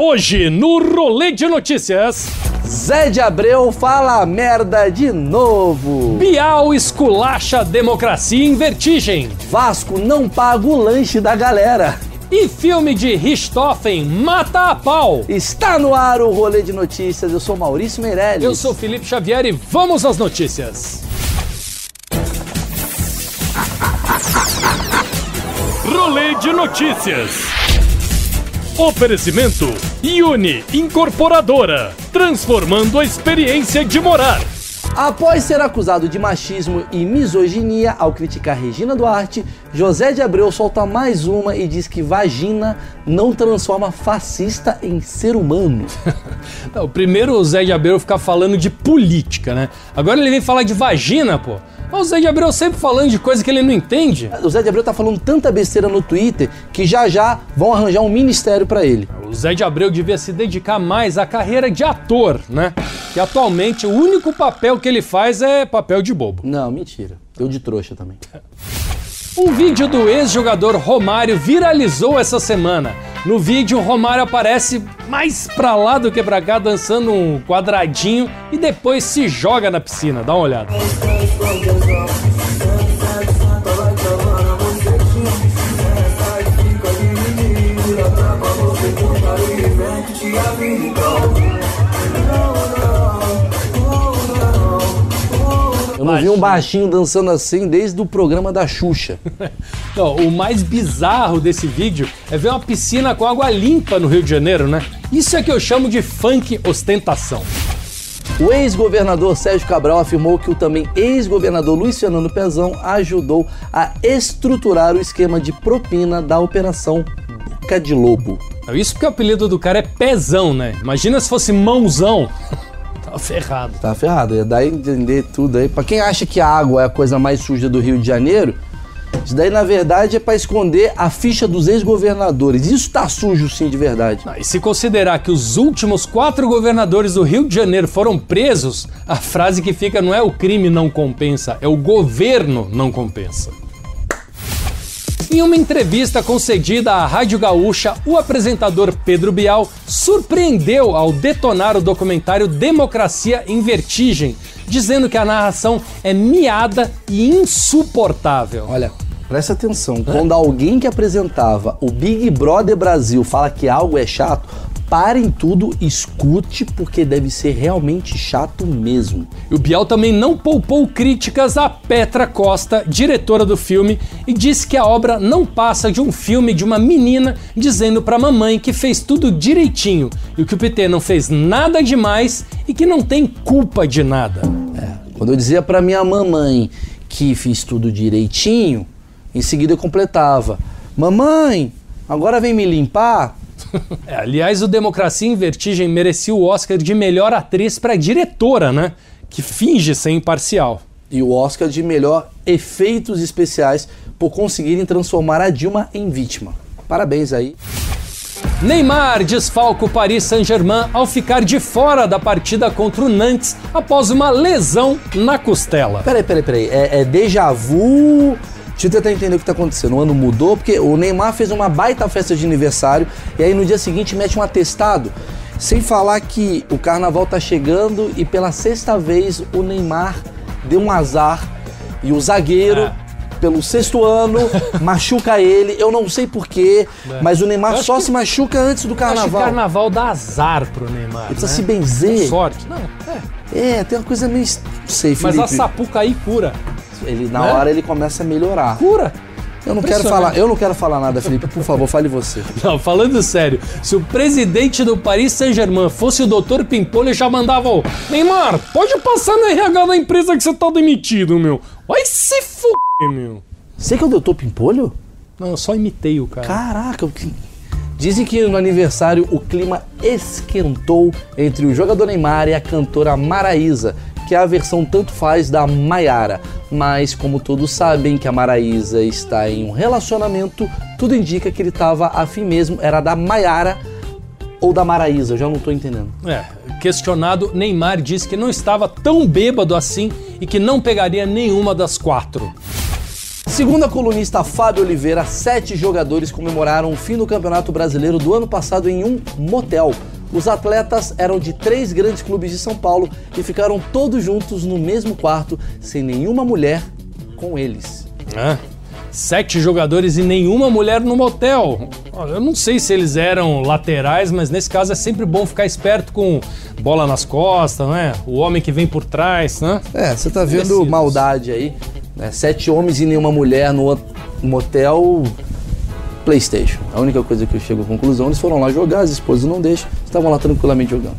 Hoje, no Rolê de Notícias, Zé de Abreu fala merda de novo. Bial esculacha democracia em vertigem. Vasco não paga o lanche da galera. E filme de Richthofen mata a pau. Está no ar o rolê de notícias. Eu sou Maurício Meirelles. Eu sou Felipe Xavier e vamos às notícias. Rolê de Notícias. Oferecimento Uni Incorporadora, transformando a experiência de morar. Após ser acusado de machismo e misoginia ao criticar Regina Duarte, José de Abreu solta mais uma e diz que vagina não transforma fascista em ser humano. Não, primeiro o Zé de Abreu ficar falando de política, né? Agora ele vem falar de vagina, pô. Mas o Zé de Abreu sempre falando de coisa que ele não entende. O Zé de Abreu tá falando tanta besteira no Twitter que já já vão arranjar um ministério para ele. O Zé de Abreu devia se dedicar mais à carreira de ator, né? Que atualmente o único papel que ele faz é papel de bobo. Não, mentira. Eu de trouxa também. Um vídeo do ex-jogador Romário viralizou essa semana. No vídeo, Romário aparece mais pra lá do que pra cá, dançando um quadradinho e depois se joga na piscina. Dá uma olhada. Não vi um baixinho dançando assim desde o programa da Xuxa. Não, o mais bizarro desse vídeo é ver uma piscina com água limpa no Rio de Janeiro, né? Isso é que eu chamo de funk ostentação. O ex-governador Sérgio Cabral afirmou que o também ex-governador Luiz Fernando Pezão ajudou a estruturar o esquema de propina da Operação Boca de Lobo. Isso porque o apelido do cara é pezão, né? Imagina se fosse mãozão. Ferrado. Tá ferrado, ia dar a entender tudo aí. Pra quem acha que a água é a coisa mais suja do Rio de Janeiro, isso daí na verdade é pra esconder a ficha dos ex-governadores. Isso tá sujo sim de verdade. Ah, E se considerar que os últimos quatro governadores do Rio de Janeiro foram presos, a frase que fica não é o crime não compensa, é o governo não compensa. Em uma entrevista concedida à Rádio Gaúcha, o apresentador Pedro Bial surpreendeu ao detonar o documentário Democracia em Vertigem, dizendo que a narração é miada e insuportável. Olha, presta atenção. Quando alguém que apresentava o Big Brother Brasil fala que algo é chato, parem tudo, escute, porque deve ser realmente chato mesmo. E o Bial também não poupou críticas a Petra Costa, diretora do filme, e disse que a obra não passa de um filme de uma menina dizendo pra mamãe que fez tudo direitinho e que o PT não fez nada demais e que não tem culpa de nada. Quando eu dizia pra minha mamãe que fiz tudo direitinho, em seguida eu completava: Mamãe, agora vem me limpar? É, aliás, o Democracia em Vertigem merecia o Oscar de melhor atriz pra diretora, né? Que finge ser imparcial. E o Oscar de melhor efeitos especiais por conseguirem transformar a Dilma em vítima. Parabéns aí. Neymar desfalca o Paris Saint-Germain ao ficar de fora da partida contra o Nantes após uma lesão na costela. Peraí, peraí, peraí. É, é déjà vu? Deixa eu tentar entender o que tá acontecendo. O ano mudou porque o Neymar fez uma baita festa de aniversário e aí no dia seguinte mete um atestado. Sem falar que o carnaval tá chegando e pela sexta vez o Neymar deu um azar e o zagueiro. É. Pelo sexto ano, machuca ele. Eu não sei porquê, mas o Neymar só que- se machuca antes do Acho que o carnaval. carnaval dá azar pro Neymar. Ele precisa né? se benzer. Com sorte. Não, é. É, tem uma coisa meio. Não sei, Mas Felipe. a Sapucaí cura. Ele, na né? hora ele começa a melhorar. Cura. Eu não quero falar, eu não quero falar nada, Felipe. Por favor, fale você. Não, falando sério, se o presidente do Paris Saint-Germain fosse o Dr. Pimpolho, já mandava o Neymar, pode passar no RH da empresa que você tá demitido, meu. Vai se f***, meu. Você que é o doutor Pimpolho? Não, eu só imitei o cara. Caraca, que, Dizem que no aniversário o clima esquentou entre o jogador Neymar e a cantora Maraísa, que é a versão tanto faz da Maiara. Mas como todos sabem que a Maraísa está em um relacionamento, tudo indica que ele estava afim mesmo, era da Maiara ou da Maraísa, já não estou entendendo. É, questionado, Neymar disse que não estava tão bêbado assim e que não pegaria nenhuma das quatro. Segundo a colunista Fábio Oliveira, sete jogadores comemoraram o fim do Campeonato Brasileiro do ano passado em um motel. Os atletas eram de três grandes clubes de São Paulo e ficaram todos juntos no mesmo quarto, sem nenhuma mulher com eles. É. Sete jogadores e nenhuma mulher no motel. Eu não sei se eles eram laterais, mas nesse caso é sempre bom ficar esperto com bola nas costas, né? O homem que vem por trás, né? É, você tá vendo Merecidos. maldade aí. né? Sete homens e nenhuma mulher no motel PlayStation. A única coisa que eu chego à conclusão, eles foram lá jogar, as esposas não deixam, estavam lá tranquilamente jogando.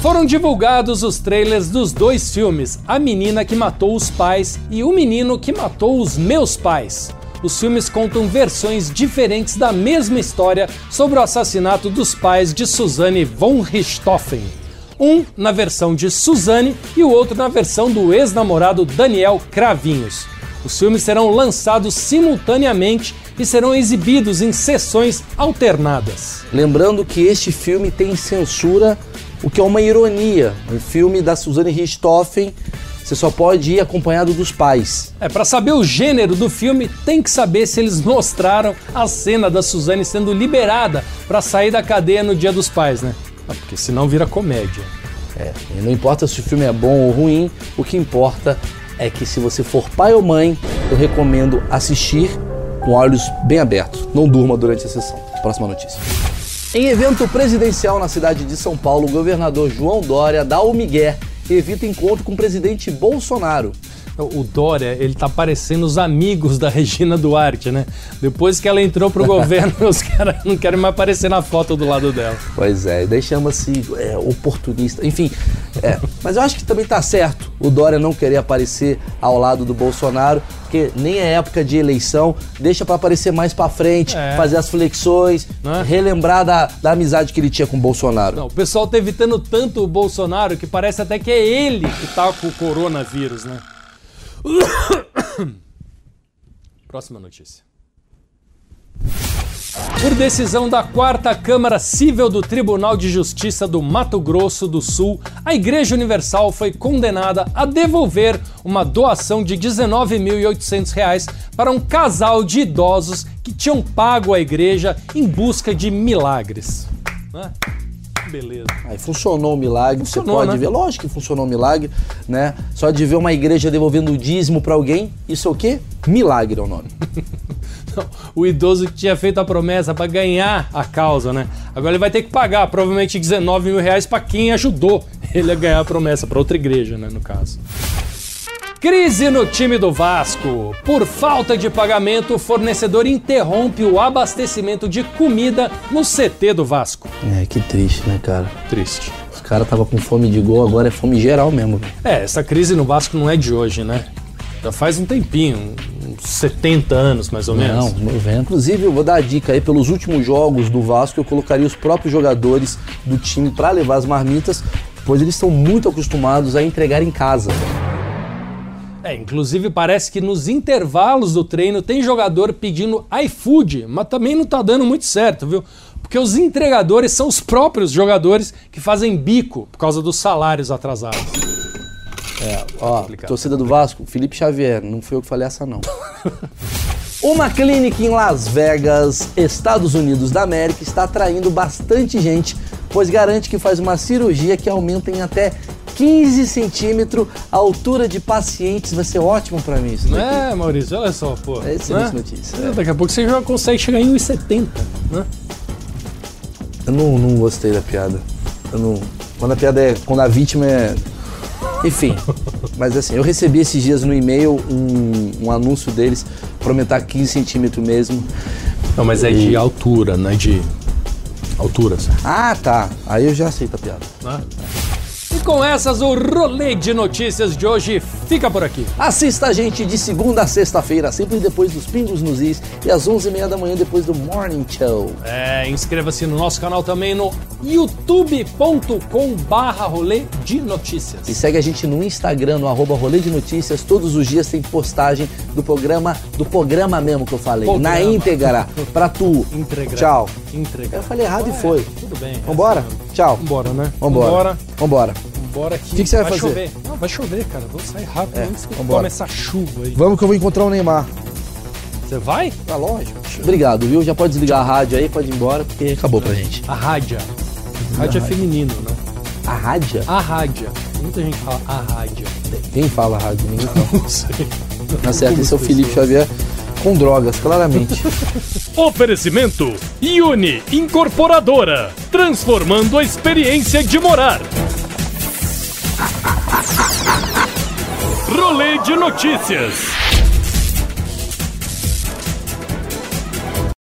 Foram divulgados os trailers dos dois filmes, A Menina que Matou os Pais e O Menino que Matou os Meus Pais. Os filmes contam versões diferentes da mesma história sobre o assassinato dos pais de Suzanne von Richthofen. Um na versão de Suzanne e o outro na versão do ex-namorado Daniel Cravinhos. Os filmes serão lançados simultaneamente e serão exibidos em sessões alternadas. Lembrando que este filme tem censura, o que é uma ironia. Um filme da Suzanne Richthofen, você só pode ir acompanhado dos pais. É, pra saber o gênero do filme, tem que saber se eles mostraram a cena da Suzane sendo liberada pra sair da cadeia no Dia dos Pais, né? Ah, porque senão vira comédia. É, e não importa se o filme é bom ou ruim, o que importa é que se você for pai ou mãe, eu recomendo assistir com olhos bem abertos. Não durma durante a sessão. Próxima notícia. Em evento presidencial na cidade de São Paulo, o governador João Dória dá o migué e evita encontro com o presidente Bolsonaro. O Dória, ele tá parecendo os amigos da Regina Duarte, né? Depois que ela entrou pro governo, os caras não querem mais aparecer na foto do lado dela. Pois é, e daí chama-se é, oportunista. Enfim, é, mas eu acho que também tá certo o Dória não querer aparecer ao lado do Bolsonaro, porque nem é época de eleição, deixa pra aparecer mais pra frente, É. fazer as flexões, Né? relembrar da, da amizade que ele tinha com o Bolsonaro. Não, o pessoal tá evitando tanto o Bolsonaro que parece até que é ele que tá com o coronavírus, né? Próxima notícia. Por decisão da Quarta Câmara Civil do Tribunal de Justiça do Mato Grosso do Sul, a Igreja Universal foi condenada a devolver uma doação de 19.800 reais para um casal de idosos que tinham pago a igreja em busca de milagres. Né? Beleza. Aí funcionou o milagre, Funcionou, você pode né? ver, lógico que funcionou o milagre, né? Só de ver uma igreja devolvendo o dízimo pra alguém, isso é o quê? Milagre é o nome. Não, o idoso que tinha feito a promessa para ganhar a causa, né? Agora ele vai ter que pagar provavelmente 19 mil reais para quem ajudou ele a ganhar a promessa, para outra igreja, né? No caso. Crise no time do Vasco. Por falta de pagamento, o fornecedor interrompe o abastecimento de comida no CT do Vasco. É, que triste, né, cara? Triste. Os caras tava com fome de gol, agora é fome geral mesmo. É, essa crise no Vasco não é de hoje, né? Já faz um tempinho, uns 70 anos mais ou menos. Não, 90. Inclusive, eu vou dar a dica aí, pelos últimos jogos do Vasco, eu colocaria os próprios jogadores do time pra levar as marmitas, pois eles estão muito acostumados a entregar em casa. É, inclusive parece que nos intervalos do treino tem jogador pedindo iFood, mas também não tá dando muito certo, viu? Porque os entregadores são os próprios jogadores que fazem bico por causa dos salários atrasados. Ó, Complicado. torcida do Vasco, Felipe Xavier, não fui eu que falei essa não. Uma clínica em Las Vegas, Estados Unidos da América, está atraindo bastante gente, pois garante que faz uma cirurgia que aumenta em até 15 centímetros a altura de pacientes. Vai ser ótimo pra mim isso Não daqui. é, Maurício? Olha só, pô. É excelente né? notícia, É. Daqui a pouco você já consegue chegar em 1,70, né? Eu não, não gostei da piada. Eu não, quando a piada é. Quando a vítima é. Enfim. Mas assim, eu recebi esses dias no e-mail um, um anúncio deles para aumentar 15 centímetros mesmo. Não, mas é de altura, não é de altura, sabe? Ah, tá. Aí eu já aceito a piada. Né? E com essas, o rolê de notícias de hoje fica por aqui. Assista a gente de segunda a sexta-feira, sempre depois dos Pingos nos Is e às 11h30 da manhã depois do Morning Show. É, inscreva-se no nosso canal também no youtube.com barra rolê de notícias. E segue a gente no Instagram, no arroba Rolê de Notícias. Todos os dias tem postagem do programa, do programa mesmo que eu falei, Programa. na íntegra, pra tu. Entregar. Tchau. Entregar. Eu falei errado e foi. Tudo bem. Vambora? é Tchau. Vambora, né? Vambora. Vambora. Vambora. Aqui. Que que você vai fazer? chover. Não, vai chover, cara. Vou sair rápido antes que vambora. tome essa chuva aí. Vamos que eu vou encontrar o Neymar. Você vai? Tá lógico. Obrigado, viu? Já pode desligar a rádio aí, pode ir embora, porque acabou pra gente. A rádia. Rádio é feminino, né? A rádia? A rádia. Muita gente fala a rádia. Quem fala rádio? Ninguém fala. Não sei. Tá certo, esse é o Felipe Xavier com drogas, claramente. Oferecimento Uni Incorporadora, transformando a experiência de morar. Rolê de notícias.